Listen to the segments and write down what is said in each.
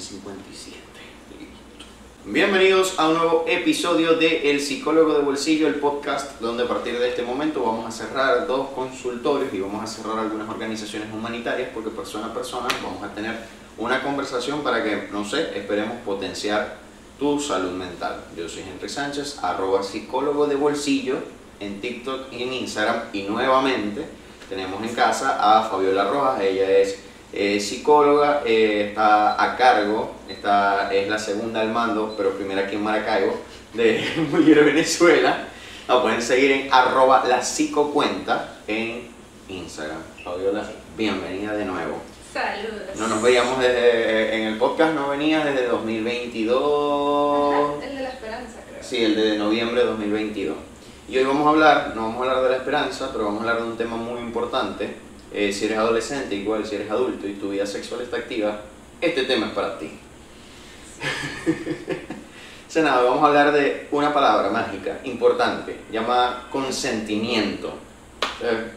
57. Bienvenidos a un nuevo episodio de El Psicólogo de Bolsillo, el podcast donde a partir de este momento vamos a cerrar dos consultorios y vamos a cerrar algunas organizaciones humanitarias porque persona a persona vamos a tener una conversación para que, no sé, esperemos potenciar tu salud mental. Yo soy Henry Sánchez, arroba psicólogo de bolsillo en TikTok y en Instagram y nuevamente tenemos en casa a Fabiola Rojas, ella es eh, psicóloga, eh, está a cargo, está, es la segunda al mando, pero primera aquí en Maracaibo, de Mujer Venezuela. La pueden seguir en arroba la psicocuenta en Instagram. Fabiola, bienvenida de nuevo. Saludos. No nos veíamos desde, en el podcast, no venía desde 2022. El de la esperanza, creo. Sí, el de noviembre de 2022. Y hoy vamos a hablar, no vamos a hablar de la esperanza, pero vamos a hablar de un tema muy importante. Eh, si eres adolescente, igual si eres adulto y tu vida sexual está activa, este tema es para ti. O nada, vamos a hablar de una palabra mágica, importante, llamada consentimiento. Eh,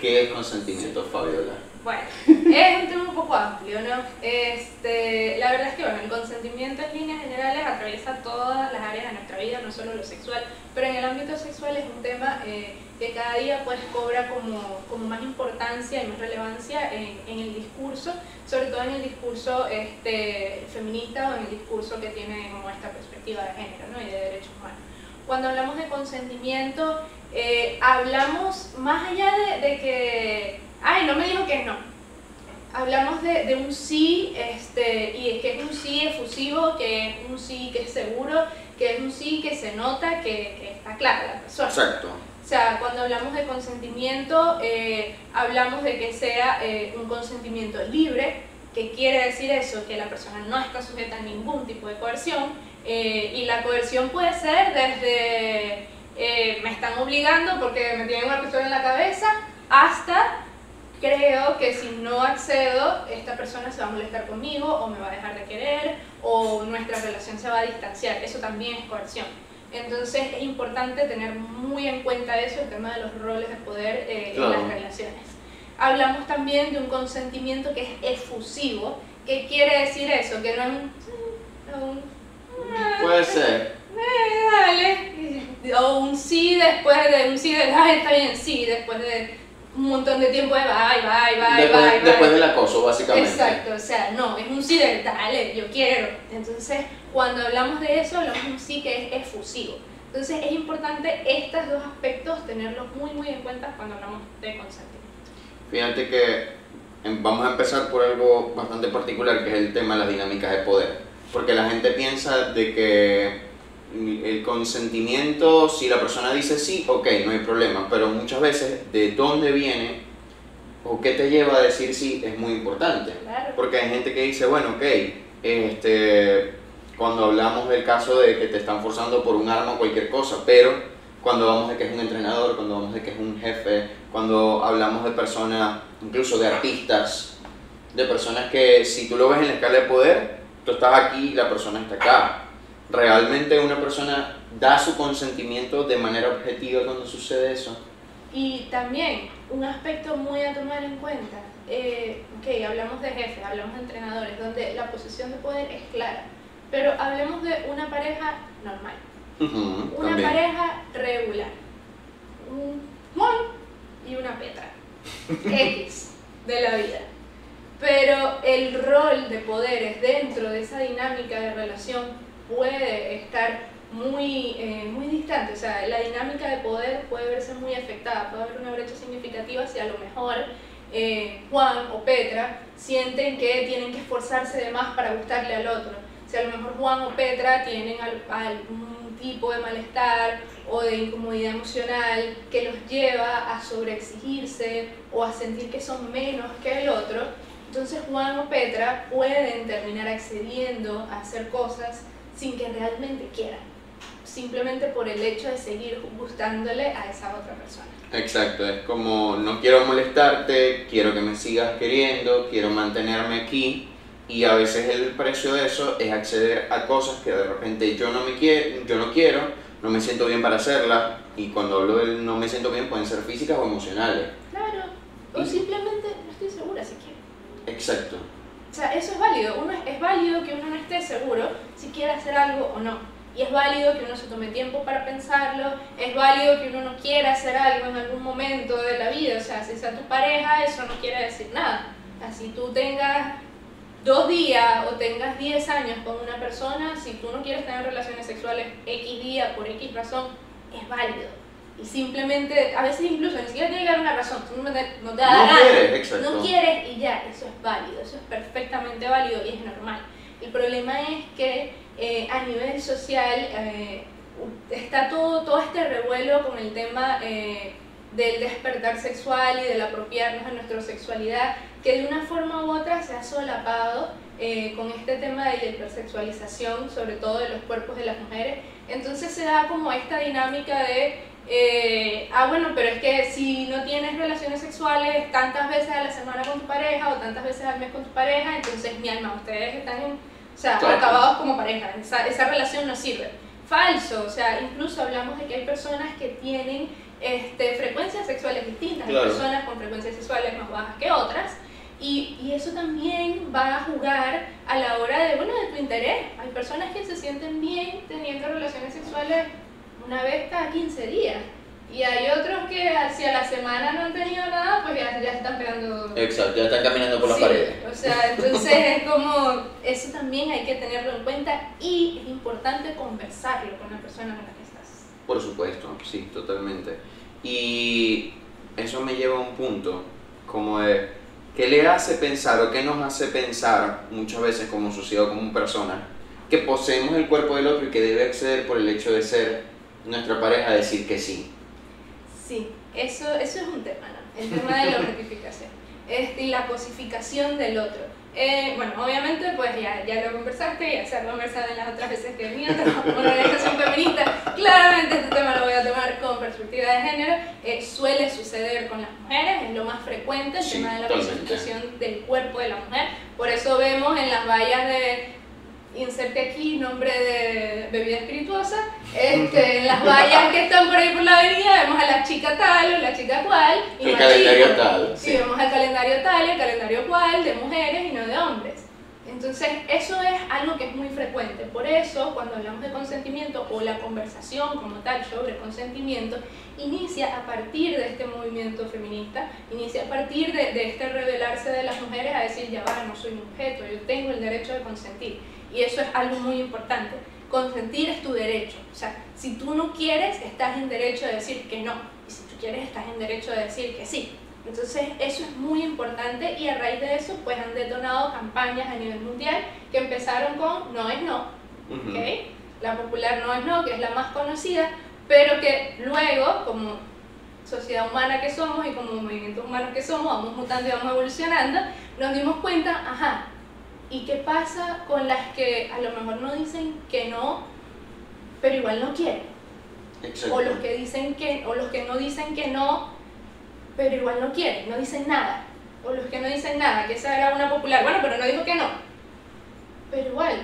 ¿Qué es consentimiento, Fabiola? Bueno, es un tema un poco amplio, ¿no? Este, la verdad es que bueno, el consentimiento en líneas generales atraviesa todas las áreas de nuestra vida, no solo lo sexual, pero en el ámbito sexual es un tema eh, que cada día pues cobra como, como más importancia y más relevancia en, en, el discurso, sobre todo en el discurso este, feminista o en el discurso que tiene como esta perspectiva de género ¿no? y de derechos humanos. Cuando hablamos de consentimiento, eh, hablamos más allá de, de que ay, no me dijo que no. Hablamos de, de, un sí, este, y es que es un sí efusivo, que es un sí que es seguro, que es un sí que se nota, que, que está clara la persona. Exacto. O sea, cuando hablamos de consentimiento, eh, hablamos de que sea eh, un consentimiento libre, que quiere decir eso, que la persona no está sujeta a ningún tipo de coerción, eh, y la coerción puede ser desde me están obligando porque me tienen una pistola en la cabeza, hasta creo que si no accedo, esta persona se va a molestar conmigo o me va a dejar de querer o nuestra relación se va a distanciar. Eso también es coerción. Entonces es importante tener muy en cuenta eso, el tema de los roles de poder eh, claro. en las relaciones. Hablamos también de un consentimiento que es efusivo. ¿Qué quiere decir eso? Que no es un... un Puede ser. Eh, dale. O un sí después de un sí de, ay, está bien, sí, después de un montón de tiempo de bye, bye, bye, después, bye, después bye. del acoso, básicamente. Exacto, o sea, no, es un sí de dale, yo quiero. Entonces, cuando hablamos de eso, hablamos de un sí que es efusivo. Entonces, es importante estos dos aspectos tenerlos muy, muy en cuenta cuando hablamos de consentimiento. Fíjate que em, vamos a empezar por algo bastante particular, que es el tema de las dinámicas de poder. Porque la gente piensa de que el consentimiento, si la persona dice sí, ok, no hay problema, pero muchas veces de dónde viene o qué te lleva a decir sí es muy importante. Claro. Porque hay gente que dice, bueno, ok, este, cuando hablamos del caso de que te están forzando por un arma o cualquier cosa, pero cuando hablamos de que es un entrenador, cuando hablamos de que es un jefe, cuando hablamos de personas, incluso de artistas, de personas que si tú lo ves en la escala de poder, tú estás aquí y la persona está acá realmente una persona da su consentimiento de manera objetiva cuando sucede eso. Y también un aspecto muy a tomar en cuenta, eh, ok, hablamos de jefes, hablamos de entrenadores, donde la posición de poder es clara, pero hablemos de una pareja normal, Uh -huh, una también. pareja regular, un Juan y una Petra, X de la vida. Pero el rol de poderes dentro de esa dinámica de relación puede estar muy, eh, muy distante, o sea, la dinámica de poder puede verse muy afectada, puede haber una brecha significativa si a lo mejor eh, Juan o Petra sienten que tienen que esforzarse de más para gustarle al otro, si a lo mejor Juan o Petra tienen al, algún tipo de malestar o de incomodidad emocional que los lleva a sobreexigirse o a sentir que son menos que el otro, entonces Juan o Petra pueden terminar accediendo a hacer cosas sin que realmente quieran, simplemente por el hecho de seguir gustándole a esa otra persona. Exacto, es como no quiero molestarte, quiero que me sigas queriendo, quiero mantenerme aquí y a veces el precio de eso es acceder a cosas que de repente yo no me quiero, yo no quiero, no me siento bien para hacerlas y cuando hablo del no me siento bien pueden ser físicas o emocionales. Claro, o Y- simplemente no estoy segura si quiero. Exacto. Sea, eso es válido. Uno es, es válido que uno no esté seguro si quiere hacer algo o no. Y es válido que uno se tome tiempo para pensarlo, es válido que uno no quiera hacer algo en algún momento de la vida. O sea, si sea tu pareja, eso no quiere decir nada. Así tú tengas dos días o tengas 10 años con una persona, si tú no quieres tener relaciones sexuales X día por X razón, es válido. Y simplemente, a veces incluso ni siquiera tiene que dar una razón, simplemente no te da No quieres, exacto. No quieres y ya, eso es válido, eso es perfectamente válido y es normal. El problema es que eh, a nivel social eh, está todo, todo este revuelo con el tema eh, del despertar sexual y del apropiarnos de nuestra sexualidad, que de una forma u otra se ha solapado eh, con este tema de la hipersexualización, sobre todo de los cuerpos de las mujeres. Entonces se da como esta dinámica de, eh, ah bueno, pero es que si no tienes relaciones sexuales tantas veces a la semana con tu pareja o tantas veces al mes con tu pareja, entonces mi alma, ustedes están en, o sea, Claro. acabados como pareja, esa, esa relación no sirve. Falso, o sea, incluso hablamos de que hay personas que tienen este, frecuencias sexuales distintas, Claro. hay personas con frecuencias sexuales más bajas que otras, y, y eso también va a jugar a la hora de, bueno, de tu interés. Hay personas que se sienten bien teniendo relaciones sexuales una vez cada 15 días. Y hay otros que si a la semana no han tenido nada, pues ya, ya están pegando... Exacto, ya están caminando por las Sí, paredes. O sea, entonces es como, eso también hay que tenerlo en cuenta y es importante conversarlo con la persona con la que estás. Por supuesto, sí, totalmente. Y eso me lleva a un punto como de qué le hace pensar o qué nos hace pensar muchas veces como sociedad o como persona que poseemos el cuerpo del otro y que debe acceder por el hecho de ser nuestra pareja decir que sí. Sí, eso, eso es un tema, ¿no? El tema de la objetificación este, y la cosificación del otro. Eh, bueno, obviamente, pues ya, ya lo conversaste, ya se ha conversado en las otras veces que he venido, una organización feminista. Claramente este tema lo voy a tomar con perspectiva de género. Eh, suele suceder con las mujeres, es lo más frecuente el Sí, tema de la cosificación del cuerpo de la mujer. Por eso vemos en las vallas de inserte aquí nombre de bebida espirituosa, este, en las vallas que están por ahí por la avenida vemos a la chica tal o la chica cual y El calendario tal, Sí, sí. vemos el calendario tal y el calendario cual de mujeres y no de hombres. Entonces, eso es algo que es muy frecuente. Por eso, cuando hablamos de consentimiento o la conversación como tal sobre consentimiento, inicia a partir de este movimiento feminista, inicia a partir de, de este revelarse de las mujeres a decir, ya va, no soy un objeto, yo tengo el derecho de consentir. Y eso es algo muy importante. Consentir es tu derecho. O sea, si tú no quieres, estás en derecho de decir que no. Y si tú quieres, estás en derecho de decir que sí. Entonces, eso es muy importante y a raíz de eso, pues han detonado campañas a nivel mundial que empezaron con no es no. La popular no es no, que es la más conocida, pero que luego, como sociedad humana que somos y como movimientos humanos que somos, vamos mutando y vamos evolucionando, nos dimos cuenta, ajá, ¿y qué pasa con las que a lo mejor no dicen que no, pero igual no quieren? Exacto. O los que dicen que, o los que no dicen que no, pero igual no quieren, no dicen nada. O los que no dicen nada, que esa era una popular, bueno, pero no dijo que no. Pero igual,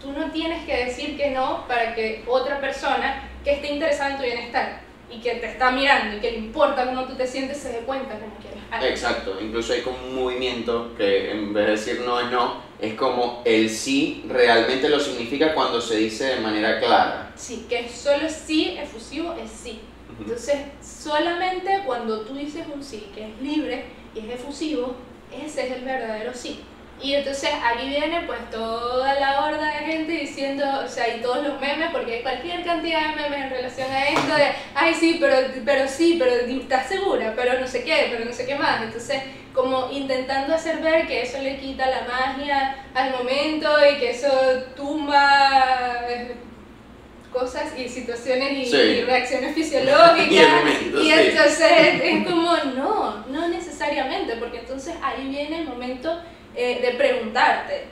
tú no tienes que decir que no para que otra persona que esté interesada en tu bienestar y que te está mirando y que le importa cómo tú te sientes se dé cuenta no quieres. Exacto, incluso hay como un movimiento que en vez de decir no es no, es como el sí realmente lo significa cuando se dice de manera clara. Sí, que solo sí efusivo es sí. Entonces, solamente cuando tú dices un sí que es libre y es efusivo, ese es el verdadero sí. Y entonces aquí viene pues toda la horda de gente diciendo, o sea, y todos los memes, porque hay cualquier cantidad de memes en relación a esto de, ay sí, pero, pero sí, pero estás segura, pero no sé qué, pero no sé qué más. Entonces, como intentando hacer ver que eso le quita la magia al momento y que eso tumba eh, cosas y situaciones y, Sí. y reacciones fisiológicas. Y elementos, y sí. entonces es como, no, no necesariamente, porque entonces ahí viene el momento eh, de preguntarte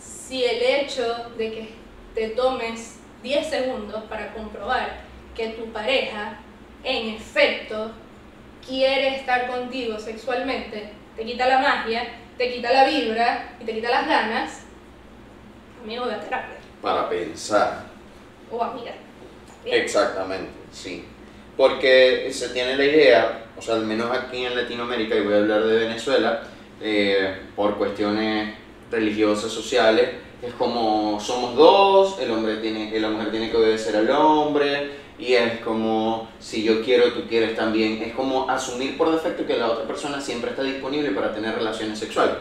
si el hecho de que te tomes 10 segundos para comprobar que tu pareja en efecto quiere estar contigo sexualmente, te quita la magia, te quita la vibra y te quita las ganas, amigo de terapia Para pensar. o amiga. Bien. Exactamente, sí. Porque se tiene la idea, o sea, al menos aquí en Latinoamérica, y voy a hablar de Venezuela, eh, por cuestiones religiosas, sociales, es como somos dos, el hombre tiene, la mujer tiene que obedecer al hombre, y es como si yo quiero, tú quieres también, es como asumir por defecto que la otra persona siempre está disponible para tener relaciones sexuales.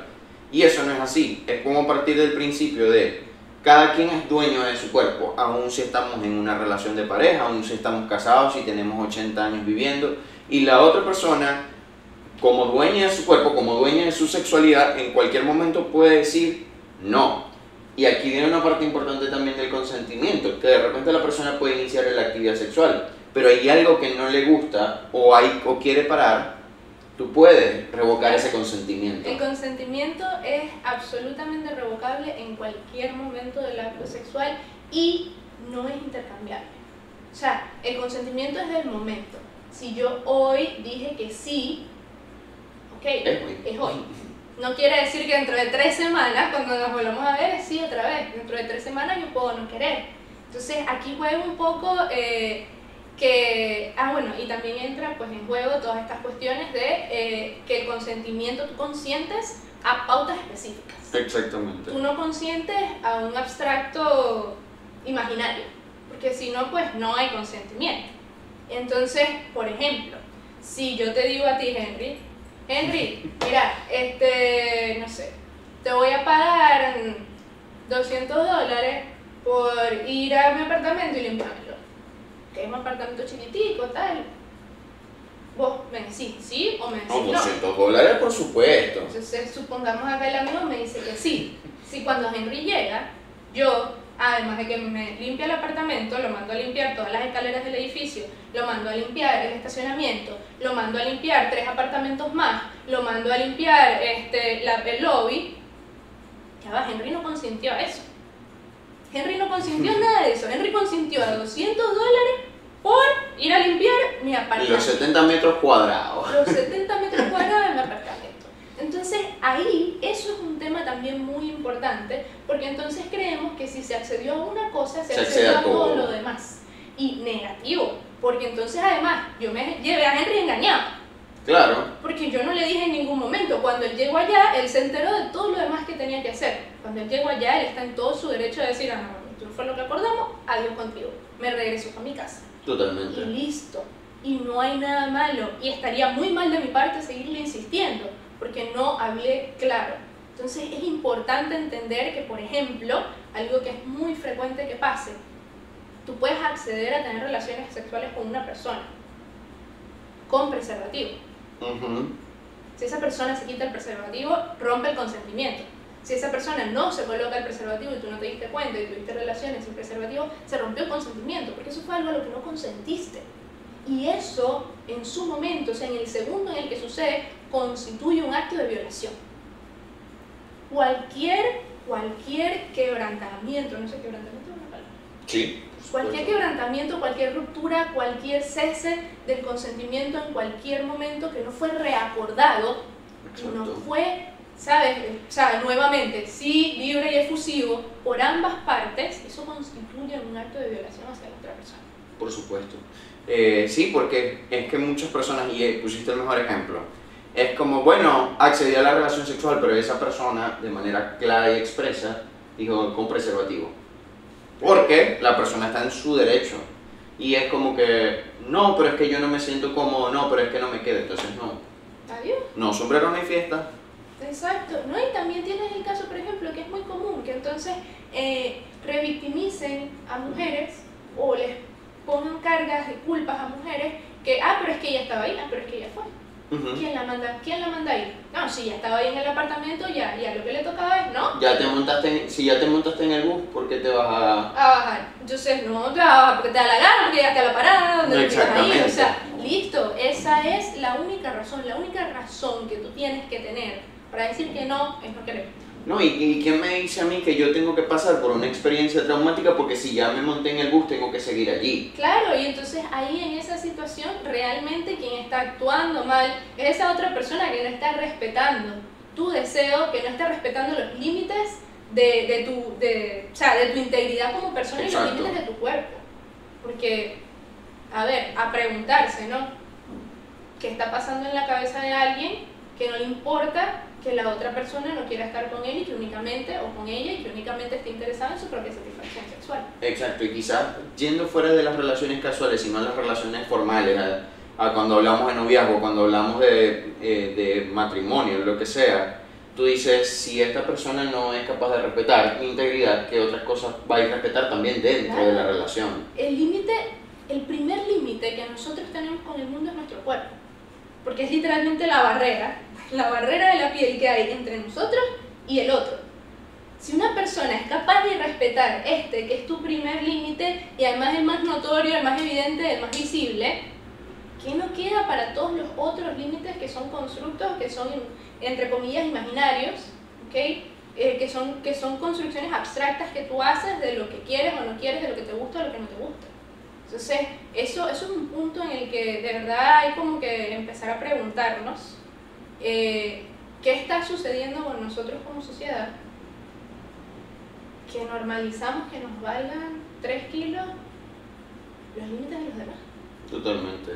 Y eso no es así, es como partir del principio de cada quien es dueño de su cuerpo, aun si estamos en una relación de pareja, aun si estamos casados, si tenemos 80 años viviendo, y la otra persona, como dueña de su cuerpo, como dueña de su sexualidad, en cualquier momento puede decir no. Y aquí viene una parte importante también del consentimiento, que de repente la persona puede iniciar la actividad sexual, pero hay algo que no le gusta o, hay, o quiere parar, tú puedes revocar ese consentimiento. El consentimiento es absolutamente revocable en cualquier momento del acto sexual y no es intercambiable. O sea, el consentimiento es del momento. Si yo hoy dije que sí, ok, es hoy. No quiere decir que dentro de tres semanas, cuando nos volvamos a ver, sí otra vez. Dentro de tres semanas yo puedo no querer. Entonces aquí juega un poco eh, que, ah bueno, y también entra pues en juego todas estas cuestiones de eh, que el consentimiento tú consientes a pautas específicas. Exactamente. Tú no consientes a un abstracto imaginario, porque si no pues no hay consentimiento. Entonces, por ejemplo, si yo te digo a ti, Henry, Henry, mira, este, no sé, te voy a pagar 200 dólares por ir a mi apartamento y limpiarlo. Que es un apartamento chiquitico, tal. Vos me decís sí o me decís no. 200 dólares, por supuesto. Entonces, supongamos acá el amigo me dice que sí. Si cuando Henry llega, yo además de que me limpia el apartamento, lo mando a limpiar todas las escaleras del edificio, lo mando a limpiar el estacionamiento, lo mando a limpiar tres apartamentos más, lo mando a limpiar este, la, el lobby. Ya va, Henry no consintió eso. Henry no consintió nada de eso. Henry consintió a 200 dólares por ir a limpiar mi apartamento. Los 70 metros cuadrados. Los 70 metros cuadrados de mi apartamento. Entonces ahí eso es un tema también muy importante porque entonces creemos que si se accedió a una cosa se, accedió a todo. lo demás. Y negativo, porque entonces además yo me llevé a Henry engañado. Claro. Porque yo no le dije en ningún momento, cuando él llegó allá, él se enteró de todo lo demás que tenía que hacer. Cuando él llegó allá, él está en todo su derecho de decir, ah, no, esto fue lo que acordamos, adiós contigo. Me regreso a mi casa. Totalmente. Y listo. Y no hay nada malo. Y estaría muy mal de mi parte seguirle insistiendo porque no hablé claro. Entonces es importante entender que, por ejemplo, algo que es muy frecuente que pase, tú puedes acceder a tener relaciones sexuales con una persona con preservativo. Si esa persona se quita el preservativo, rompe el consentimiento. Si esa persona no se coloca el preservativo y tú no te diste cuenta y tuviste relaciones sin preservativo, se rompió el consentimiento, porque eso fue algo a lo que no consentiste. Y eso, en su momento, o sea, en el segundo en el que sucede, constituye un acto de violación. Cualquier, cualquier quebrantamiento, no sé, quebrantamiento es una palabra. Sí. Cualquier quebrantamiento, cualquier ruptura, cualquier cese del consentimiento en cualquier momento que no fue reacordado, no fue, ¿sabes? O sea, nuevamente, sí, libre y efusivo por ambas partes, eso constituye un acto de violación hacia la otra persona. Por supuesto. Eh, sí, porque es que muchas personas, y pusiste el mejor ejemplo, es como, bueno, accedí a la relación sexual, pero esa persona de manera clara y expresa dijo con preservativo. Porque la persona está en su derecho. Y es como que, no, pero es que yo no me siento cómodo, no, pero es que no me quedo, entonces no. Adiós. No, sombrero no hay fiesta. Exacto, ¿no? Y también tienes el caso, por ejemplo, que es muy común, que entonces eh, revictimicen a mujeres o les pongan cargas de culpas a mujeres que, ah, pero es que ella estaba ahí, ah, pero es que ella fue. ¿Quién la manda? ¿Quién la manda ahí? No, si ya estaba ahí en el apartamento, ya, ya lo que le tocaba es, ¿no? Ya te montaste, si ya te montaste en el bus, ¿por qué te vas a...? A bajar. Entonces, no, te vas porque te da la gana, porque ya está la parada, donde no, te ahí, o sea, listo, esa es la única razón, la única razón que tú tienes que tener para decir que no es no querer. No, ¿y, ¿y quién me dice a mí que yo tengo que pasar por una experiencia traumática porque si ya me monté en el bus tengo que seguir allí? Claro, y entonces ahí en esa situación realmente quien está actuando mal es esa otra persona que no está respetando tu deseo, que no está respetando los límites de, de tu, de, o sea, de tu integridad como persona y los límites de tu cuerpo. Porque, a ver, a preguntarse, ¿no? ¿Qué está pasando en la cabeza de alguien que no le importa que la otra persona no quiera estar con él y que únicamente, o con ella, y que únicamente esté interesada en su propia satisfacción sexual. Exacto, y quizás yendo fuera de las relaciones casuales, sino las relaciones formales, a, cuando hablamos de noviazgo, cuando hablamos de, eh, de matrimonio, lo que sea, tú dices, si esta persona no es capaz de respetar mi integridad, ¿qué otras cosas va a respetar también dentro de la relación? El límite, el primer límite que nosotros tenemos con el mundo es nuestro cuerpo, porque es literalmente la barrera, la barrera de la piel que hay entre nosotros y el otro. Si una persona es capaz de respetar este, que es tu primer límite, y además el más notorio, el más evidente, el más visible, ¿qué no queda para todos los otros límites que son constructos, que son entre comillas, imaginarios, ¿okay? Eh, que, son, que son construcciones abstractas que tú haces de lo que quieres o no quieres, de lo que te gusta o lo que no te gusta. Entonces, eso, eso es un punto en el que de verdad hay como que empezar a preguntarnos eh, qué está sucediendo con nosotros como sociedad, que normalizamos que nos valgan 3 kilos los límites de los demás. Totalmente.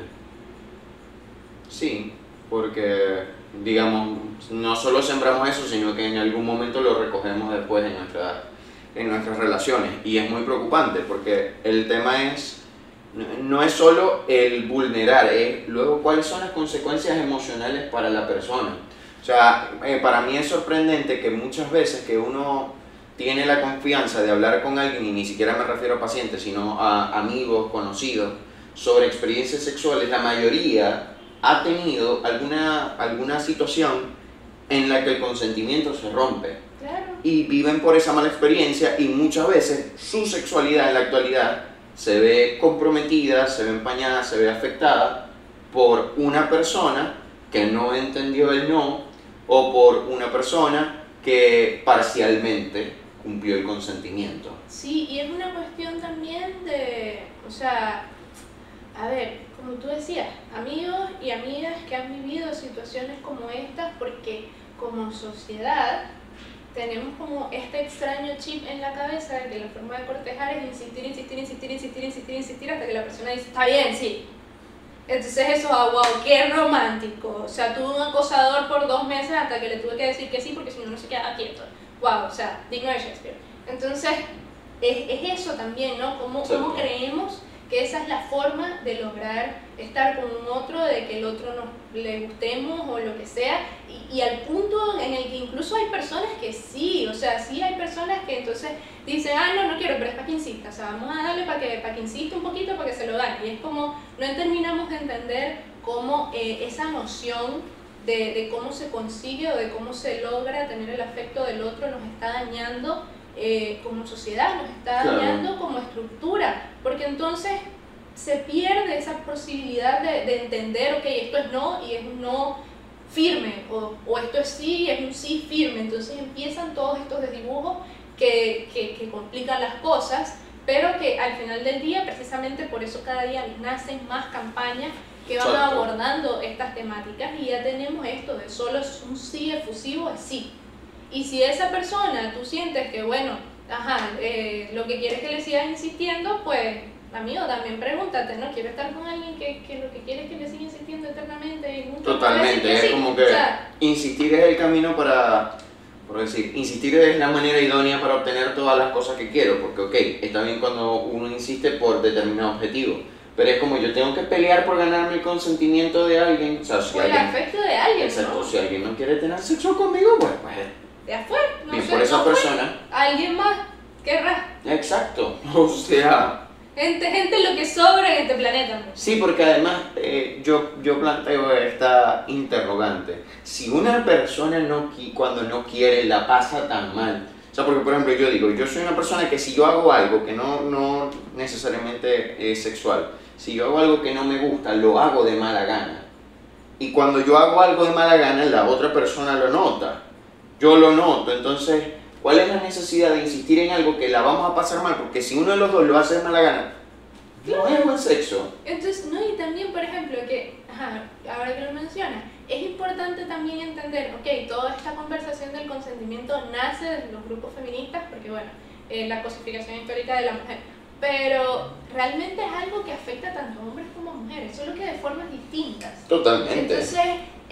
Sí, porque digamos, no solo sembramos eso, sino que en algún momento lo recogemos después en, nuestra, en nuestras relaciones. Y es muy preocupante porque el tema es, no es solo el vulnerar, es luego cuáles son las consecuencias emocionales para la persona. O sea, eh, para mí es sorprendente que muchas veces que uno tiene la confianza de hablar con alguien, y ni siquiera me refiero a pacientes, sino a amigos, conocidos, sobre experiencias sexuales, la mayoría ha tenido alguna, alguna situación en la que el consentimiento se rompe. Y viven por esa mala experiencia y muchas veces su sexualidad en la actualidad se ve comprometida, se ve empañada, se ve afectada por una persona que no entendió el no o por una persona que parcialmente cumplió el consentimiento. Sí, y es una cuestión también de, o sea, a ver, como tú decías, amigos y amigas que han vivido situaciones como estas porque como sociedad tenemos como este extraño chip en la cabeza de que la forma de cortejar es insistir, insistir, insistir, insistir, insistir, insistir hasta que la persona dice, está bien, sí. Entonces eso, ah, wow, qué romántico. O sea, tuve un acosador por dos meses hasta que le tuve que decir que sí porque si no, no se quedaba quieto. Wow, o sea, digno de Shakespeare. Entonces, es, es eso también, ¿no? ¿Cómo, cómo creemos que esa es la forma de lograr estar con un otro, de que el otro nos le gustemos o lo que sea, y, al punto en el que incluso hay personas que sí, o sea, sí hay personas que entonces dicen, ah, no, no quiero, pero es para que insista, o sea, vamos a darle para que, para que insista un poquito, para que se lo gane, y es como, no terminamos de entender cómo eh, esa noción de, de cómo se consigue o de cómo se logra tener el afecto del otro nos está dañando eh, como sociedad, nos está dañando como estructura, porque entonces se pierde esa posibilidad de, de, entender, ok, esto es no y es un no firme, o, o, esto es sí y es un sí firme, entonces empiezan todos estos desdibujos que, que, que complican las cosas, pero que al final del día, precisamente por eso cada día nacen más campañas que van abordando estas temáticas y ya tenemos esto de solo un sí efusivo es sí y si esa persona tú sientes que, bueno, ajá, eh, lo que quieres que le sigas insistiendo, pues, amigo, también pregúntate, ¿no? Quiero estar con alguien que, que lo que quiere es que le siga insistiendo eternamente y nunca Totalmente, es como que insistir es el camino para, por decir, insistir es la manera idónea para obtener todas las cosas que quiero, porque, ok, está bien cuando uno insiste por determinado objetivo. Pero es como yo tengo que pelear por ganarme el consentimiento de alguien. O, sea, si el afecto de alguien. Exacto, si alguien no quiere tener sexo conmigo, pues, pues de afuera. No y por esa persona. Alguien más querrá. Exacto. O sea. Gente, gente lo que sobra en este planeta. Sí, porque además eh, yo, yo planteo esta interrogante. Si una persona no cuando no quiere la pasa tan mal, o sea, porque por ejemplo yo digo, yo soy una persona que si yo hago algo que no, no necesariamente es sexual, si yo hago algo que no me gusta, lo hago de mala gana. Y cuando yo hago algo de mala gana, la otra persona lo nota yo lo noto. Entonces, ¿cuál es la necesidad de insistir en algo que la vamos a pasar mal? Porque si uno de los dos lo hace de mala gana, no es buen sexo. Entonces, no, y también, por ejemplo, que, ajá, ahora que lo mencionas, es importante también entender, ok, toda esta conversación del consentimiento nace de los grupos feministas, porque bueno, eh, la cosificación histórica de la mujer, pero realmente es algo que afecta tanto a hombres como a mujeres, solo que de formas distintas. Totalmente. Entonces,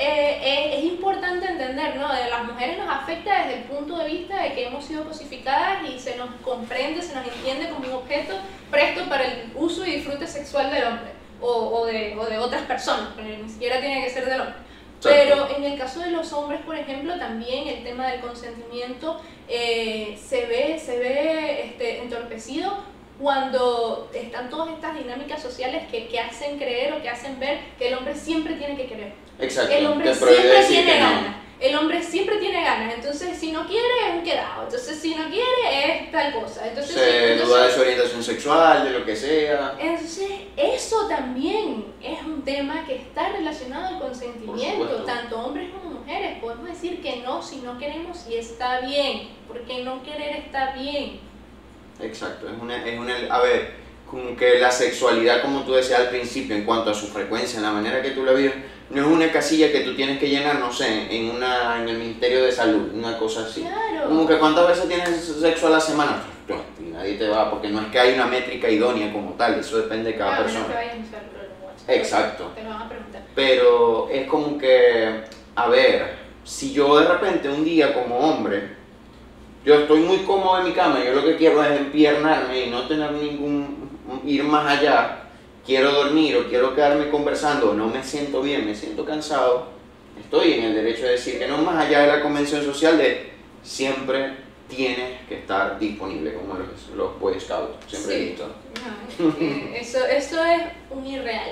eh, es importante entender, ¿no? De las mujeres nos afecta desde el punto de vista de que hemos sido cosificadas y se nos comprende, se nos entiende como un objeto presto para el uso y disfrute sexual del hombre o, o, de, o de, otras personas, pero ni siquiera tiene que ser del hombre. Pero en el caso de los hombres, por ejemplo, también el tema del consentimiento eh, se ve, se ve este, entorpecido cuando están todas estas dinámicas sociales que, que, hacen creer o que hacen ver que el hombre siempre tiene que querer. Exacto. El hombre siempre tiene ganas. El hombre siempre tiene ganas. Entonces, si no quiere, es un quedado. Entonces, si no quiere, es tal cosa. Entonces, Se duda de su orientación sexual, de lo que sea. Entonces, eso también es un tema que está relacionado al consentimiento, tanto hombres como mujeres. Podemos decir que no si no queremos y está bien, porque no querer está bien. Exacto, es una, es una, a ver, como que la sexualidad, como tú decías al principio, en cuanto a su frecuencia, en la manera que tú la vives, no es una casilla que tú tienes que llenar, no sé, en, una, en el Ministerio de Salud, una cosa así. Claro. Como que cuántas veces tienes sexo a la semana, y nadie te va, porque no es que hay una métrica idónea como tal, eso depende de cada Claro, persona. no Exacto. Te lo van a preguntar. Pero es como que, a ver, si yo de repente un día como hombre, yo estoy muy cómodo en mi cama, yo lo que quiero es empiernarme y no tener ningún, ir más allá, quiero dormir o quiero quedarme conversando, o no me siento bien, me siento cansado, estoy en el derecho de decir que no más allá de la convención social de siempre tienes que estar disponible, como los, los Boy Scouts, siempre Sí. listo. No, es que eso, eso es un irreal.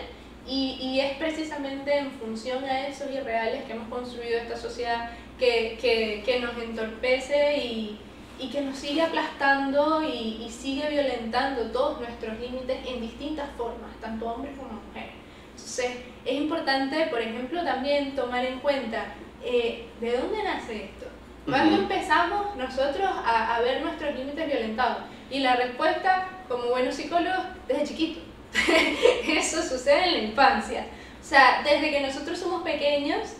Y, y es precisamente en función a esos irreales que hemos construido esta sociedad que, que, que nos entorpece y, y que nos sigue aplastando y, y sigue violentando todos nuestros límites en distintas formas, tanto hombres como mujeres. Entonces, es importante, por ejemplo, también tomar en cuenta eh, de dónde nace esto. ¿Cuándo Ujú. empezamos nosotros a, a ver nuestros límites violentados? Y la respuesta, como buenos psicólogos, desde chiquito. Eso sucede en la infancia. O sea, desde que nosotros somos pequeños,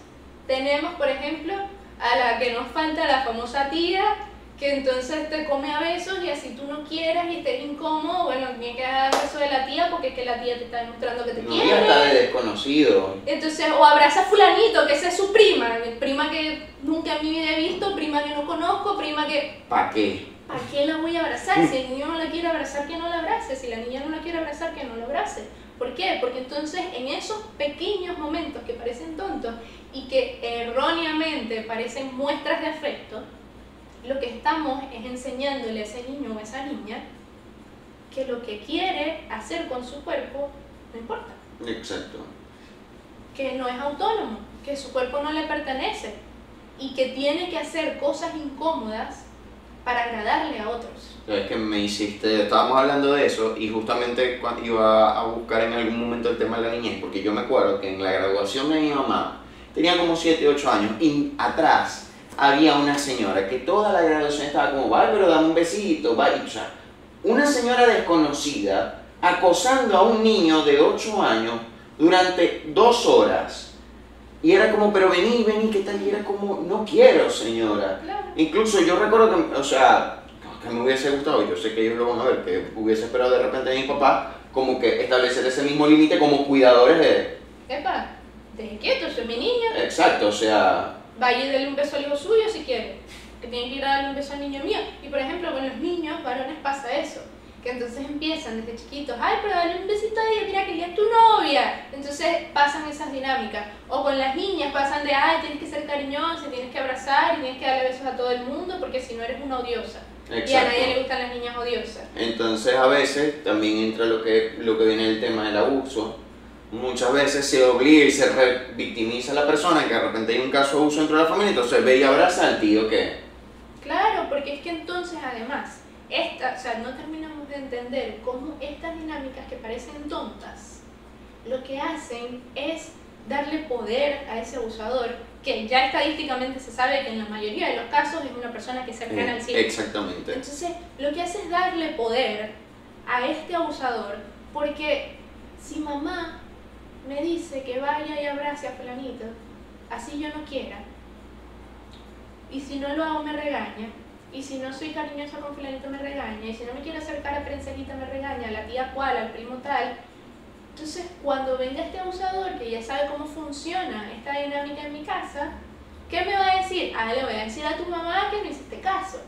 tenemos, por ejemplo, a la que nos falta la famosa tía, que entonces te come a besos y así tú no quieras y te es incómodo, bueno, tienes que dar beso de la tía porque es que la tía te está demostrando que te No, quiere. está de desconocido. Entonces, o abraza a fulanito, que esa es su prima, prima que nunca en mi vida he visto, prima que no conozco, prima que... ¿Para qué? ¿Para qué la voy a abrazar? Si el niño no la quiere abrazar, que no la abrace. Si la niña no la quiere abrazar, que no la abrace. ¿Por qué? Porque entonces en esos pequeños momentos que parecen tontos y que erróneamente parecen muestras de afecto, lo que estamos es enseñándole a ese niño o a esa niña que lo que quiere hacer con su cuerpo no importa Exacto. que no es autónomo, que su cuerpo no le pertenece y que tiene que hacer cosas incómodas para agradarle a otros. Es que me hiciste, estábamos hablando de eso y justamente cuando iba a buscar en algún momento el tema de la niñez, porque yo me acuerdo que en la graduación de mi mamá tenía como 7, 8 años y atrás había una señora que toda la graduación estaba como, pero dame un besito, vaya, o sea, una señora desconocida acosando a un niño de 8 años durante dos horas. Y era como, pero vení, vení, ¿qué tal? Y era como, no quiero, señora. Claro. Incluso yo recuerdo que, o sea, que me hubiese gustado, yo sé que ellos lo van a ver, que hubiese esperado de repente a mi papá como que establecer ese mismo límite como cuidadores de... Epa, deje quieto, soy mi niño. Exacto, o sea, Vaya y dale un beso al hijo suyo si quiere. Que tiene que ir a darle un beso al niño mío. Y por ejemplo, con los niños varones pasa eso. Que entonces empiezan desde chiquitos, ay, pero dale un besito a ella, mira que ella es tu novia. Entonces pasan esas dinámicas. O con las niñas pasan de, ay, tienes que ser cariñosa, tienes que abrazar y tienes que darle besos a todo el mundo porque si no eres una odiosa. Y a exacto. nadie le gustan las niñas odiosas. Entonces a veces también entra lo que, lo que viene el tema del abuso. Muchas veces se obliga y se revictimiza a la persona, que de repente hay un caso de abuso dentro de la familia, entonces ve y abraza al tío que... Claro, porque es que entonces además, esta, o sea, no terminamos de entender cómo estas dinámicas que parecen tontas, lo que hacen es darle poder a ese abusador, que ya estadísticamente se sabe que en la mayoría de los casos es una persona que es cercana al círculo. exactamente. Entonces, lo que hace es darle poder a este abusador, porque si mamá me dice que vaya y abrace a fulanito, así yo no quiera, y si no lo hago me regaña, y si no soy cariñosa con fulanito me regaña, y si no me quiero acercar a prenselita me regaña, a la tía cual, al primo tal, Entonces, cuando venga este abusador que ya sabe cómo funciona esta dinámica en mi casa, ¿qué me va a decir? Ah, le voy a decir a tu mamá que no hiciste caso.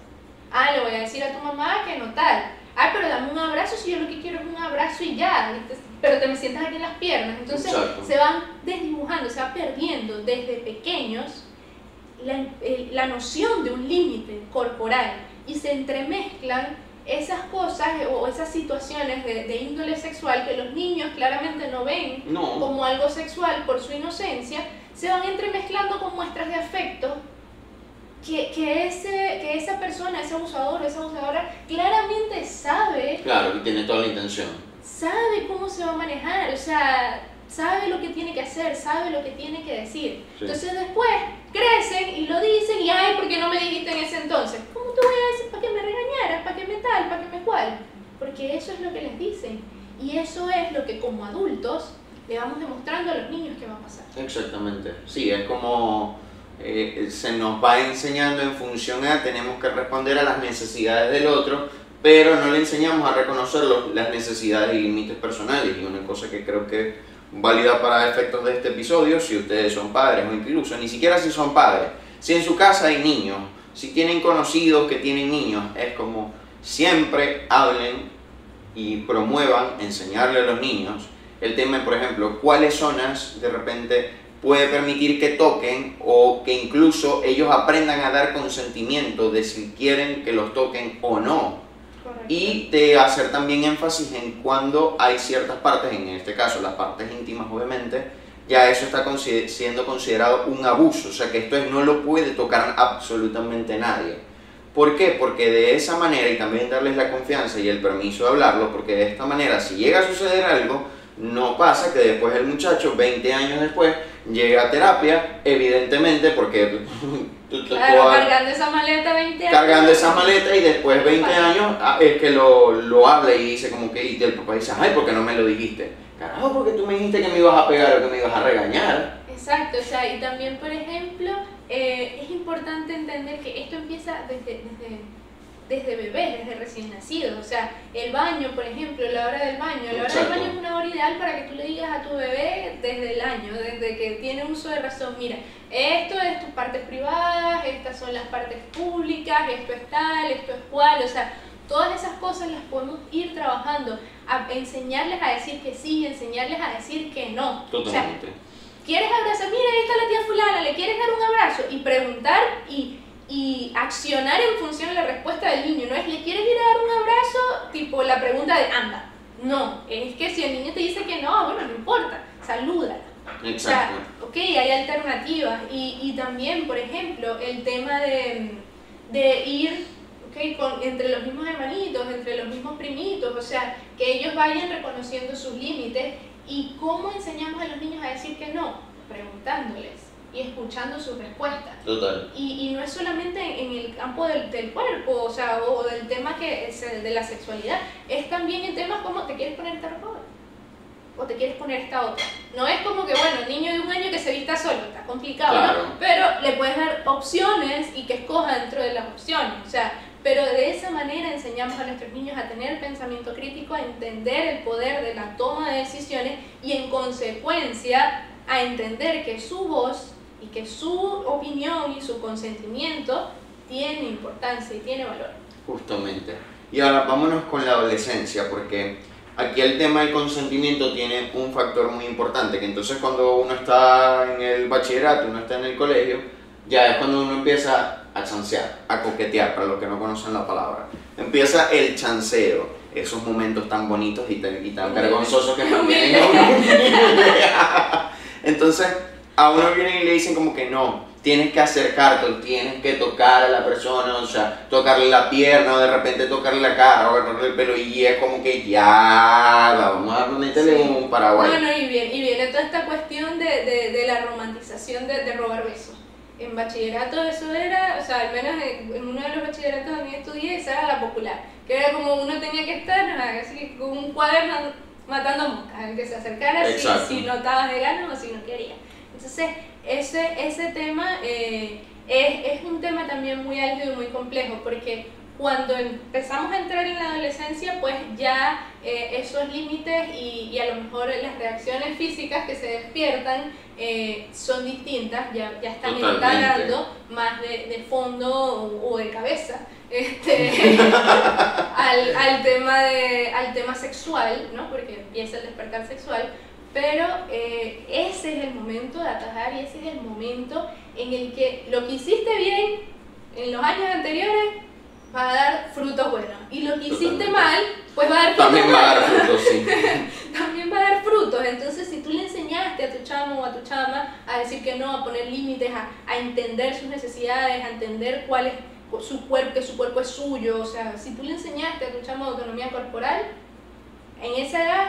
Ah, le voy a decir a tu mamá que no tal. Ah, pero dame un abrazo si yo lo que quiero es un abrazo y ya. Pero te me sientas aquí en las piernas. Entonces se van desdibujando, se va perdiendo desde pequeños la, la noción de un límite corporal y se entremezclan esas cosas o esas situaciones de, índole sexual que los niños claramente no ven como algo sexual por su inocencia, se van entremezclando con muestras de afecto que, que, ese, que esa persona, ese abusador o esa abusadora, claramente sabe. Claro, que tiene toda la intención. Sabe cómo se va a manejar, o sea, sabe lo que tiene que hacer, sabe lo que tiene que decir. Entonces después crecen y lo dicen y, ay, ¿por qué no me dijiste en ese entonces? ¿Cómo te voy a decir para que me regañaras, para que me tal, para que me cual? Porque eso es lo que les dicen. Y eso es lo que como adultos le vamos demostrando a los niños que va a pasar. Exactamente. Sí, es como eh, se nos va enseñando en función a tenemos que responder a las necesidades del otro, pero no le enseñamos a reconocer las necesidades y límites personales. Y una cosa que creo que válida para efectos de este episodio si ustedes son padres o incluso ni siquiera si son padres. Si en su casa hay niños, si tienen conocidos que tienen niños, es como siempre hablen y promuevan enseñarle a los niños el tema, por ejemplo, cuáles zonas de repente puede permitir que toquen o que incluso ellos aprendan a dar consentimiento de si quieren que los toquen o no y de hacer también énfasis en cuando hay ciertas partes, en este caso las partes íntimas obviamente, ya eso está siendo considerado un abuso, o sea que esto no lo puede tocar absolutamente nadie. ¿Por qué? Porque de esa manera, y también darles la confianza y el permiso de hablarlo, porque de esta manera si llega a suceder algo, no pasa que después el muchacho, 20 años después, llega a terapia, evidentemente, porque Claro, cargando esa maleta 20 años. Cargando esa maleta y después 20 años ah, es que lo, lo habla y dice como que, y el papá dice, ay, ¿por qué no me lo dijiste? Carajo, porque tú me dijiste que me ibas a pegar o que me ibas a regañar. Exacto, o sea, y también, por ejemplo, eh, es importante entender que esto empieza desde, desde desde bebés, desde recién nacidos. O sea, el baño, por ejemplo, la hora del baño. La hora del baño es una hora ideal para que tú le digas a tu bebé desde el año, desde que tiene uso de razón. Mira, esto es tus partes privadas, estas son las partes públicas, esto es tal, esto es cual. O sea, todas esas cosas las podemos ir trabajando, a enseñarles a decir que sí, enseñarles a decir que no. Totalmente. ¿Quieres abrazar? Mira, ahí está la tía fulana, ¿le quieres dar un abrazo? Y preguntar y y accionar en función de la respuesta del niño. No es, ¿le quieres ir a dar un abrazo? Tipo la pregunta de anda. No, es que si el niño te dice que no, bueno, no importa, saluda. Exacto. O sea, ok, hay alternativas. Y, y también, por ejemplo, el tema de, de ir okay, con, entre los mismos hermanitos, entre los mismos primitos, o sea, que ellos vayan reconociendo sus límites. ¿Y cómo enseñamos a los niños a decir que no? Preguntándoles y escuchando su respuesta. Total. Y, y, no es solamente en el campo del, del, cuerpo, o sea, o del tema que es el de la sexualidad, es también en temas como te quieres poner esta ropa o te quieres poner esta otra. No es como que, bueno, niño de un año que se vista solo, está complicado, ¿no? Pero le puedes dar opciones y que escoja dentro de las opciones, o sea, pero de esa manera enseñamos a nuestros niños a tener pensamiento crítico, a entender el poder de la toma de decisiones y en consecuencia a entender que su voz y que su opinión y su consentimiento tiene importancia y tiene valor. Justamente. Y ahora vámonos con la adolescencia, porque aquí el tema del consentimiento tiene un factor muy importante, que entonces cuando uno está en el bachillerato, uno está en el colegio, ya es cuando uno empieza a chancear, a coquetear, para los que no conocen la palabra. Empieza el chanceo, esos momentos tan bonitos y tan, vergonzosos que mantienen Entonces, a uno vienen y le dicen como que no, tienes que acercarte, tienes que tocar a la persona, o sea, tocarle la pierna o de repente tocarle la cara o agarrarle el pelo y es como que ya, vamos a meterle un paraguay. Bueno, y, viene, y viene toda esta cuestión de, de, de la romantización de, de, robar besos. En bachillerato eso era, o sea, al menos en, uno de los bachilleratos donde estudié, esa era la popular, que era como uno tenía que estar así con un cuaderno matando moscas, el que se acercara si, si notabas de gano o si no quería. Entonces, ese, ese tema eh, es, es, un tema también muy álgido y muy complejo, porque cuando empezamos a entrar en la adolescencia, pues ya eh, esos límites y, y, a lo mejor las reacciones físicas que se despiertan eh, son distintas, ya, ya están instalando más de, de fondo o, o, de cabeza este, al, al, tema de, al tema sexual, ¿no? porque empieza el despertar sexual, pero eh, ese es el momento de atajar y ese es el momento en el que lo que hiciste bien en los años anteriores va a dar frutos buenos. Y lo que hiciste mal, pues va a dar frutos También va a dar frutos, sí. También va a dar frutos. Entonces, si tú le enseñaste a tu chamo o a tu chama a decir que no, a poner límites, a, a entender sus necesidades, a entender cuál es su cuerpo, que su cuerpo es suyo, o sea, si tú le enseñaste a tu chamo autonomía corporal, en esa edad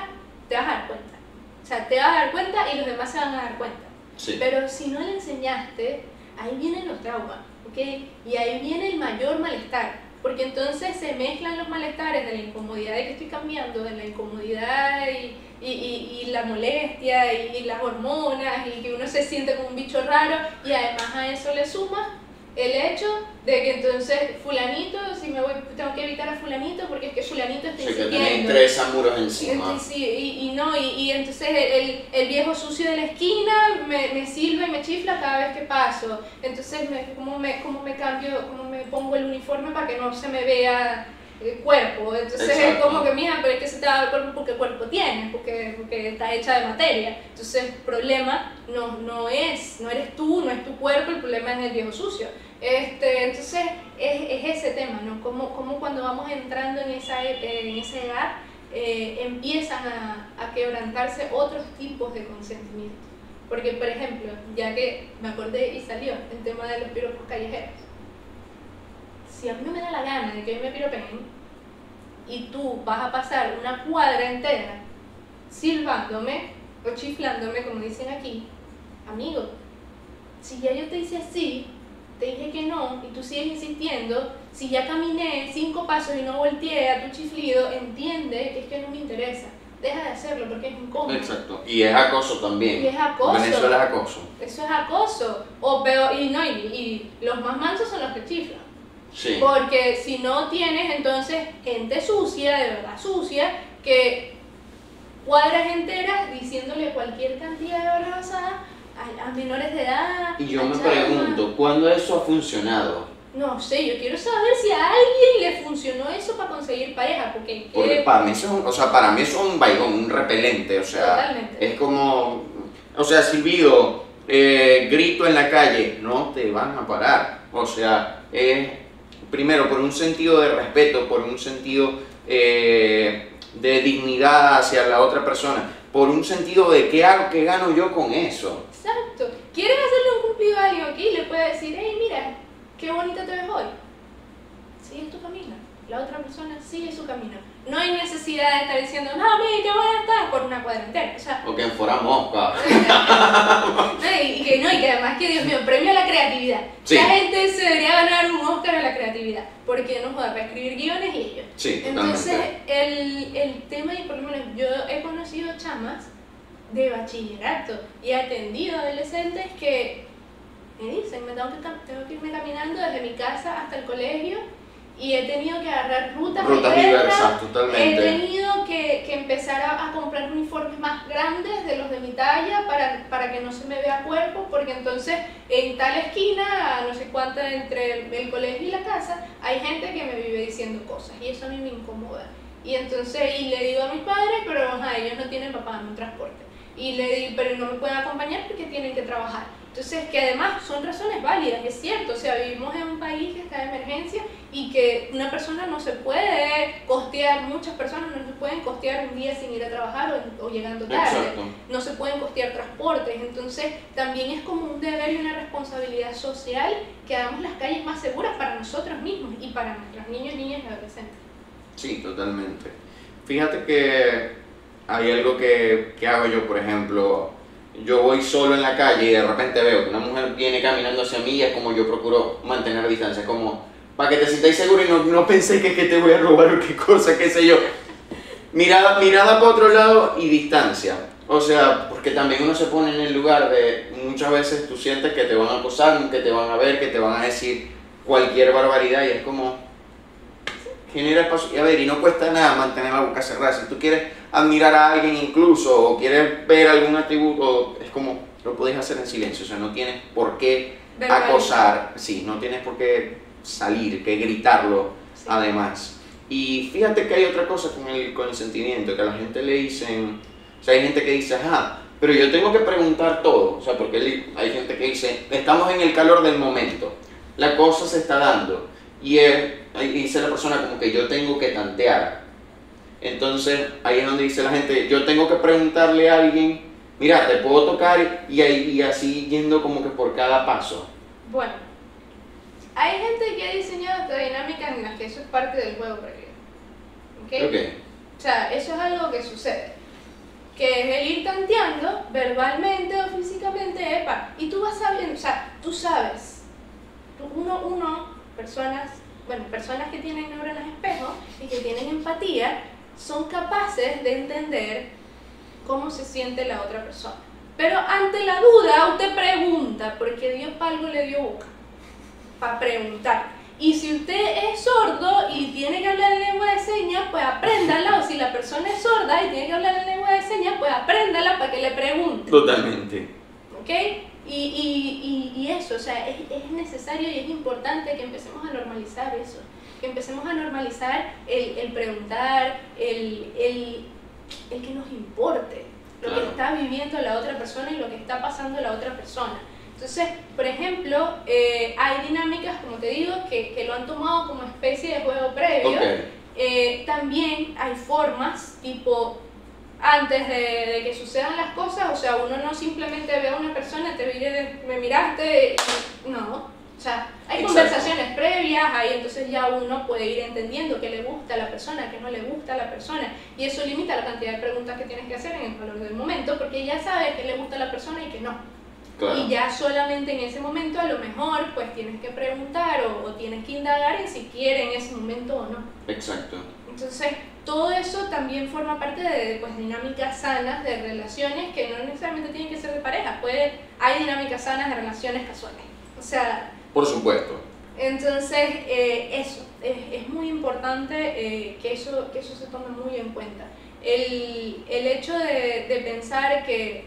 te vas a dar cuenta. O sea, te vas a dar cuenta y los demás se van a dar cuenta. Sí. Pero si no le enseñaste, ahí vienen los traumas, ¿ok? Y ahí viene el mayor malestar porque entonces se mezclan los malestares de la incomodidad de que estoy cambiando, de la incomodidad y, y, y, la molestia y, las hormonas y que uno se siente como un bicho raro y además a eso le suma el hecho de que entonces fulanito, si me voy, tengo que evitar a fulanito porque es que fulanito está sí, que tres amuros encima. Entonces, sí, y, y, no, y, y entonces el, el, viejo sucio de la esquina me, me silba y me chifla cada vez que paso. Entonces, me, ¿cómo, me, ¿cómo me cambio, cómo me pongo el uniforme para que no se me vea el cuerpo. Entonces Exacto. es como que, mira, pero es que se te va el cuerpo porque el cuerpo tiene, porque, porque está hecha de materia. Entonces el problema no, no es, no eres tú, no es tu cuerpo, el problema es el viejo sucio. Este, entonces es, es ese tema, ¿no? Como, como cuando vamos entrando en esa, en esa edad eh, empiezan a, a quebrantarse otros tipos de consentimiento. Porque, por ejemplo, ya que me acordé y salió el tema de los piropos callejeros, si a mí no me da la gana de que me piropen y tú vas a pasar una cuadra entera silbándome o chiflándome, como dicen aquí, amigo, si ya yo te hice así, te dije que no y tú sigues insistiendo, si ya caminé cinco pasos y no volteé a tu chiflido, entiende que es que no me interesa. Deja de hacerlo porque es incómodo. Exacto. Y es acoso también. Y es acoso. Venezuela es acoso. Eso es acoso. O peor, y no, y, y los más mansos son los que chiflan. Sí. Porque si no tienes entonces gente sucia, de verdad sucia, que cuadras enteras diciéndole cualquier cantidad de barrabasadas a, a, menores de edad. Y yo me chama. pregunto, ¿cuándo eso ha funcionado? No sé, yo quiero saber si a alguien le funcionó eso para conseguir pareja, porque... porque para, mí eso, o sea, para mí eso es un baigón, un repelente, o sea, Totalmente. es como, o sea, silbido, eh, grito en la calle, no te van a parar, o sea, es primero por un sentido de respeto, por un sentido eh, de dignidad hacia la otra persona, por un sentido de qué hago, qué gano yo con eso. Exacto. ¿Quieres hacerle un cumplido a alguien aquí? Le puedes decir, hey, mira, qué bonita te ves hoy. Sigue tu camino. La otra persona sigue su camino. No hay necesidad de estar diciendo, no, mira, qué buena estás por una cuadra entera. O sea, O que fuera mosca. no, y, que no, y que además que Dios mío, premio a la creatividad. Sí. La gente se debería ganar un Oscar a la creatividad, porque no joda para escribir guiones y ellos. Sí, Entonces, el, el tema, y por lo menos yo he conocido chamas de bachillerato y he atendido adolescentes que me dicen, me tengo que, tengo que irme caminando desde mi casa hasta el colegio y he tenido que agarrar rutas, Rutas diversas, diversas, He totalmente. tenido que, que empezar a, a comprar uniformes más grandes de los de mi talla para, para que no se me vea cuerpo, porque entonces en tal esquina, a no sé cuánta entre el, el colegio y la casa, hay gente que me vive diciendo cosas y eso a mí me incomoda. Y entonces, y le digo a mis padres, pero ajá, ellos no tienen papá, no transporte. Y le digo, pero no me pueden acompañar porque tienen que trabajar. Entonces, que además son razones válidas, es cierto, o sea, vivimos en un país que está de emergencia y que una persona no se puede costear, muchas personas no se pueden costear un día sin ir a trabajar o, o llegando tarde, Exacto. no se pueden costear transportes, entonces también es como un deber y una responsabilidad social que hagamos las calles más seguras para nosotros mismos y para nuestros niños, niñas y adolescentes. Sí, totalmente. Fíjate que hay algo que, que hago yo, por ejemplo, yo voy solo en la calle y de repente veo que una mujer viene caminando hacia mí y es como yo procuro mantener distancia, como para que te sintáis seguro y no, no pensé que, que te voy a robar o qué cosa, qué sé yo. Mirada, mirada para otro lado y distancia. O sea, porque también uno se pone en el lugar de muchas veces tú sientes que te van a acosar, que te van a ver, que te van a decir cualquier barbaridad y es como genera espacio. Y a ver, y no cuesta nada mantener la boca cerrada. Si tú quieres admirar a alguien incluso, o quieres ver algún atributo, es como, lo podéis hacer en silencio. O sea, no tienes por qué acosar. Sí, no tienes por qué salir, que gritarlo Sí. además. Y fíjate que hay otra cosa con el consentimiento, que a la gente le dicen, o sea, hay gente que dice, ajá, pero yo tengo que preguntar todo, o sea, porque hay gente que dice, estamos en el calor del momento, la cosa se está dando, y él, ahí dice la persona como que yo tengo que tantear. Entonces, ahí es donde dice la gente, yo tengo que preguntarle a alguien, mira, te puedo tocar, y, ahí- y así yendo como que por cada paso. Bueno, hay gente que ha diseñado estas dinámicas en las que eso es parte del juego previo. ¿Ok? Ok, O sea, eso es algo que sucede. Que es el ir tanteando verbalmente o físicamente, epa. Y tú vas sabiendo, o sea, tú sabes. Tú- Uno, uno, personas, bueno, personas que tienen neuronas espejo y que tienen empatía, son capaces de entender cómo se siente la otra persona. Pero ante la duda, usted pregunta, porque Dios para algo le dio boca. Para preguntar. Y si usted es sordo y tiene que hablar en lengua de señas, pues apréndala. O si la persona es sorda y tiene que hablar en lengua de señas, pues apréndala para que le pregunte. totalmente. ¿Ok? Y, y, y, y eso, o sea, es, es necesario y es importante que empecemos a normalizar eso. Que empecemos a normalizar el, el preguntar, el, el, el que nos importe lo Claro. que está viviendo la otra persona y lo que está pasando la otra persona. Entonces, por ejemplo, eh, hay dinámicas, como te digo, que, que lo han tomado como especie de juego previo. Ok. Eh, también hay formas, tipo, antes de, de que sucedan las cosas, o sea, uno no simplemente ve a una persona, te mire, me miraste, y- no. O sea, hay Exacto. conversaciones previas, ahí entonces ya uno puede ir entendiendo qué le gusta a la persona, qué no le gusta a la persona, y eso limita la cantidad de preguntas que tienes que hacer en el valor del momento, porque ya sabes qué le gusta a la persona y qué no. Claro. Y ya solamente en ese momento a lo mejor pues tienes que preguntar o, o tienes que indagar en si quiere en ese momento o no. Exacto. Entonces, todo eso también forma parte de pues, dinámicas sanas de relaciones que no necesariamente tienen que ser de pareja. Puede, hay dinámicas sanas de relaciones casuales. O sea, Por supuesto. entonces eh, eso, es, es muy importante eh, que, eso, que eso se tome muy en cuenta. El, el hecho de, de pensar que,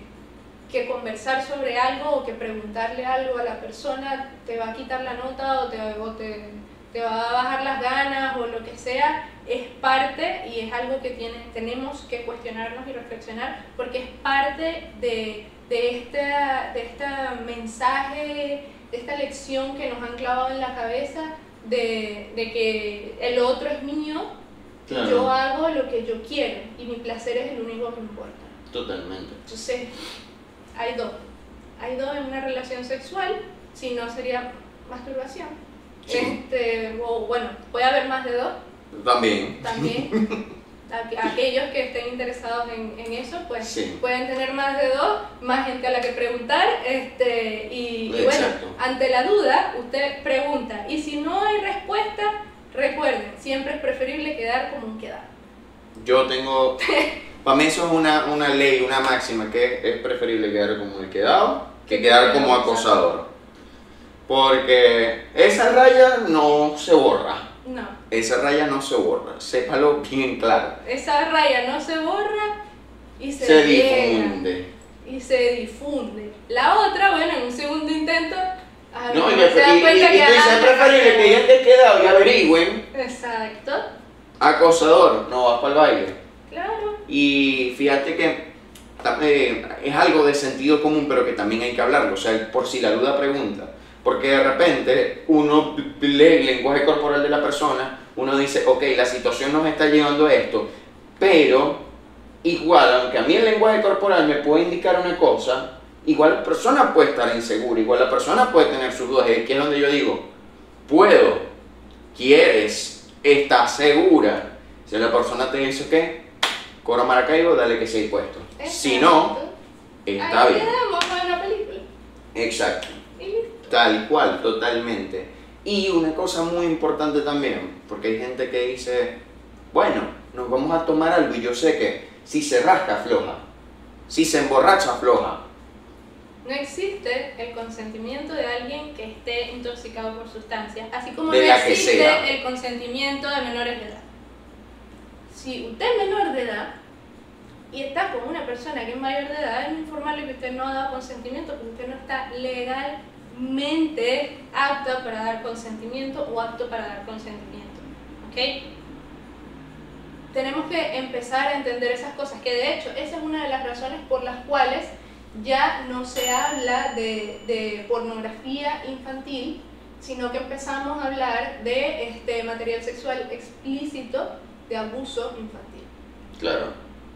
que conversar sobre algo o que preguntarle algo a la persona te va a quitar la nota o te, o te, te va a bajar las ganas o lo que sea, es parte y es algo que tiene, tenemos que cuestionarnos y reflexionar porque es parte de, de, esta, de este mensaje, de esta lección que nos han clavado en la cabeza de, de que el otro es mío, Claro. yo hago lo que yo quiero y mi placer es el único que importa. Totalmente. Entonces, hay dos. Hay dos en una relación sexual, si no sería masturbación. Sí. Este, o bueno, puede haber más de dos También. también. Aqu- Aquellos que estén interesados en, en eso, pues Sí. pueden tener más de dos, más gente a la que preguntar. Este, y, y bueno, ante la duda, usted pregunta. Y si no hay respuesta, recuerden, siempre es preferible quedar como un quedado. Yo tengo. Para mí eso es una, una ley, una máxima, que es preferible quedar como el quedado que quedar como acosador. Porque esa raya no se borra. No, Esa raya no se borra. Sépalo bien claro. esa raya no se borra y se, Se difunde. y se difunde. La otra, bueno, en un segundo intento, a No, y, se y, y, y que ah, es preferible que ya te quedado y averigüen. Exacto, Acosador, no vas para el baile. claro. Y fíjate que eh, es algo de sentido común, pero que también hay que hablarlo. O sea, por si la duda pregunta. Porque de repente uno lee el lenguaje corporal de la persona, uno dice, ok, la situación nos está llevando a esto, pero igual, aunque a mí el lenguaje corporal me puede indicar una cosa, igual la persona puede estar insegura, igual la persona puede tener sus dudas. Y aquí es donde yo digo, puedo, quieres, estás segura. Si la persona te dice que, Coro Maracaibo, dale que sea puesto. Si no, está Ahí bien. película. Exacto. Tal cual, totalmente. Y una cosa muy importante también, porque hay gente que dice, bueno, nos vamos a tomar algo y yo sé que si se rasca afloja, si se emborracha afloja. No existe el consentimiento de alguien que esté intoxicado por sustancias, así como De no existe el consentimiento de menores de edad. Si usted es menor de edad y está con una persona que es mayor de edad, es informarle que usted no ha dado consentimiento porque usted no está legalmente apto para dar consentimiento o apto para dar consentimiento. ¿Ok? Tenemos que empezar a entender esas cosas, que de hecho esa es una de las razones por las cuales ya no se habla de, de pornografía infantil, sino que empezamos a hablar de este material sexual explícito de abuso infantil. Claro.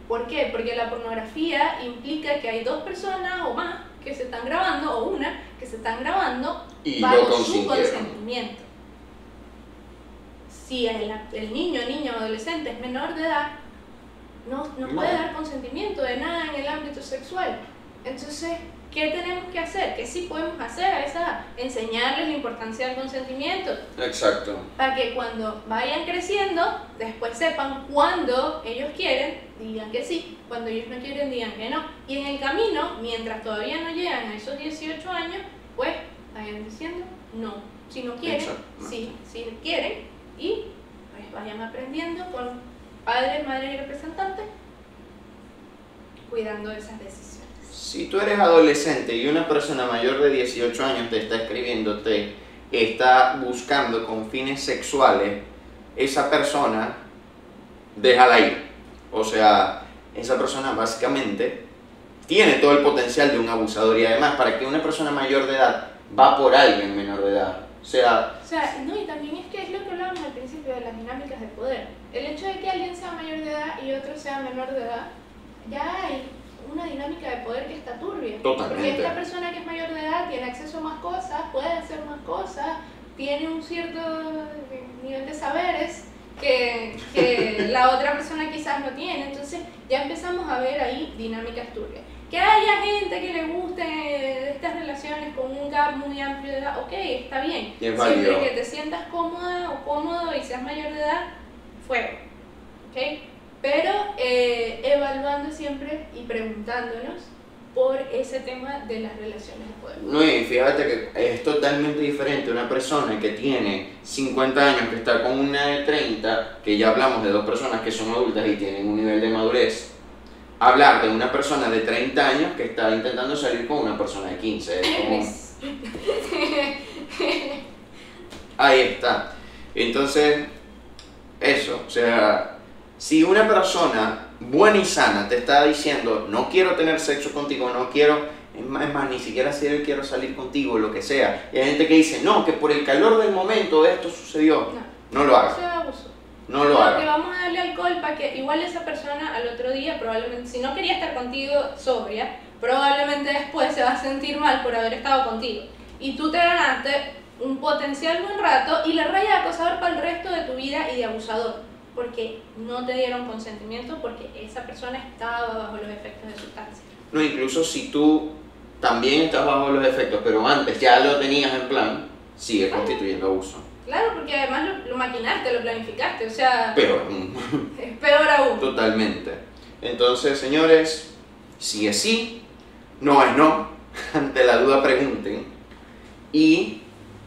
¿Por qué? Porque la pornografía implica que hay dos personas o más que se están grabando, o una que se están grabando Y bajo su consentimiento. Si el, el niño, niña o adolescente es menor de edad, no, no No. puede dar consentimiento de nada en el ámbito sexual. Entonces, ¿qué tenemos que hacer? ¿Qué sí podemos hacer a esa? Enseñarles la importancia del consentimiento Exacto. para que cuando vayan creciendo, después sepan cuando ellos quieren, digan que sí, cuando ellos no quieren, digan que no. Y en el camino, mientras todavía no llegan a esos 18 años, pues vayan diciendo no. Si no quieren, Exacto. sí, si quieren, y pues vayan aprendiendo con padres, madres y representantes, cuidando esas decisiones. Si tú eres adolescente y una persona mayor de 18 años te está escribiendo, te está buscando con fines sexuales, esa persona, déjala ir. O sea, esa persona básicamente tiene todo el potencial de un abusador y además para que una persona mayor de edad va por alguien menor de edad. O sea, O sea, no, y también es que es lo que hablábamos al principio de las dinámicas de poder. El hecho de que alguien sea mayor de edad y otro sea menor de edad, ya hay una dinámica de poder que está turbia. Totalmente. Porque esta persona que es mayor de edad tiene acceso a más cosas, puede hacer más cosas, tiene un cierto nivel de saberes que, que la otra persona quizás no tiene. Entonces ya empezamos a ver ahí dinámicas turbias. Que haya gente que le guste estas relaciones con un gap muy amplio de edad, ok, está bien. Es Siempre que te sientas cómoda o cómodo y seas mayor de edad, fuego. ¿Ok? Pero eh, evaluando siempre y preguntándonos por ese tema de las relaciones de poder. No, y fíjate que es totalmente diferente una persona que tiene 50 años, que está con una de 30, que ya hablamos de dos personas que son adultas y tienen un nivel de madurez, hablar de una persona de 30 años que está intentando salir con una persona de 15. Es como- Ahí está. Entonces, eso, o sea, si una persona buena y sana te está diciendo, no quiero tener sexo contigo, no quiero, es más, es más, ni siquiera quiero salir contigo, lo que sea, y hay gente que dice, no, que por el calor del momento esto sucedió, No, no lo eso haga, es abuso. no lo No, que haga. vamos a darle alcohol para que igual esa persona al otro día probablemente, si no quería estar contigo sobria, probablemente después se va a sentir mal por haber estado contigo. Y tú te ganaste un potencial buen rato y la raya de acosador para el resto de tu vida y de abusador. Porque no te dieron consentimiento porque esa persona estaba bajo los efectos de sustancia. No, incluso si tú también estás bajo los efectos, pero antes ya lo tenías en plan, sigue constituyendo abuso. Claro, porque además lo, lo maquinaste, lo planificaste, o sea, Pero, mm, es peor aún. Totalmente. Entonces, señores, si es sí, no es no. Ante la duda pregunten. Y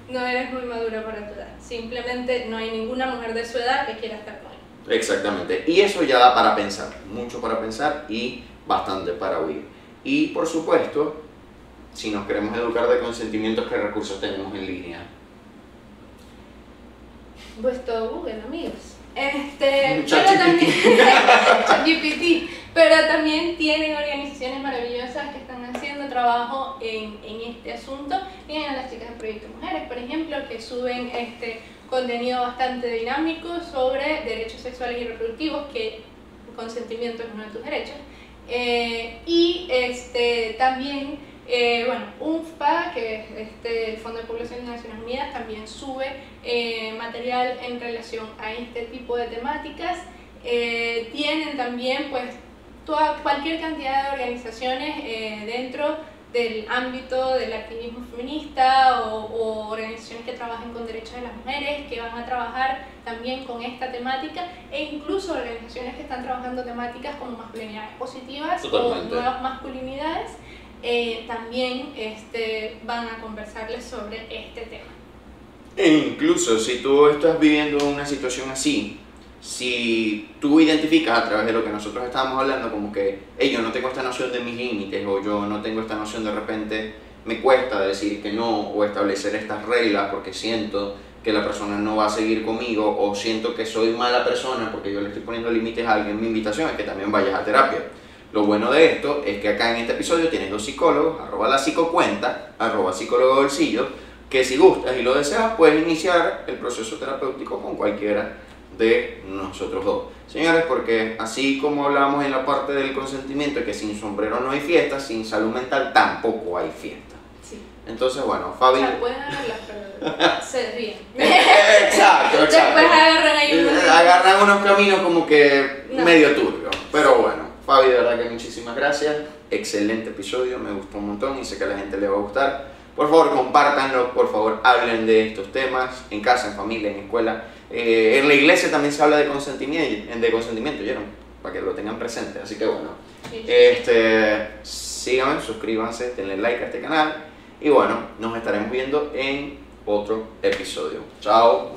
No eres muy madura para tu edad. Simplemente no hay ninguna mujer de su edad que quiera estar con. Exactamente. Y eso ya da para pensar. Mucho para pensar y bastante para oír. Y por supuesto, si nos queremos educar de consentimientos, ¿qué recursos tenemos en línea? Pues todo Google, amigos. Este, pero también, ChatGPT. pero también tienen organizaciones maravillosas que están haciendo trabajo en, en este asunto. Tienen a las chicas de Proyecto Mujeres, por ejemplo, que suben este contenido bastante dinámico sobre derechos sexuales y reproductivos, que consentimiento es uno de tus derechos. Eh, y este, también, eh, bueno, UNFPA, que es este, el Fondo de Población de Naciones Unidas, también sube eh, material en relación a este tipo de temáticas. Tienen también, pues, toda, cualquier cantidad de organizaciones dentro del ámbito del activismo feminista o, o organizaciones que trabajen con derechos de las mujeres, que van a trabajar también con esta temática, e incluso organizaciones que están trabajando temáticas como masculinidades positivas o Totalmente. nuevas masculinidades. eh, también este, van a conversarles sobre este tema. E incluso si tú estás viviendo una situación así, si tú identificas a través de lo que nosotros estábamos hablando como que hey, yo no tengo esta noción de mis límites o yo no tengo esta noción de repente me cuesta decir que no o establecer estas reglas porque siento que la persona no va a seguir conmigo o siento que soy mala persona porque yo le estoy poniendo límites a alguien, mi invitación es que también vayas a terapia. Lo bueno de esto es que acá en este episodio tienes dos psicólogos, arroba la psicocuenta, arroba psicólogo bolsillo, que si gustas y lo deseas puedes iniciar el proceso terapéutico con cualquiera de nosotros dos. Señores, porque así como hablamos en la parte del consentimiento, que sin sombrero no hay fiesta, sin salud mental tampoco hay fiesta. Sí. Entonces, bueno, Fabi... O sea, pueden agarrarlas, pero se ríen. exacto, exacto. Después agarran ahí unos- Agarran unos caminos como que No. medio turbios. Pero bueno, Fabi, de verdad que muchísimas gracias. Excelente episodio, me gustó un montón y sé que a la gente le va a gustar. Por favor, compártanlo, por favor, hablen de estos temas en casa, en familia, en escuela. Eh, en la iglesia también se habla de consentimiento, de consentimiento. Para que lo tengan presente. Así que bueno, este, síganme, suscríbanse, denle like a este canal. Y bueno, nos estaremos viendo en otro episodio. Chao.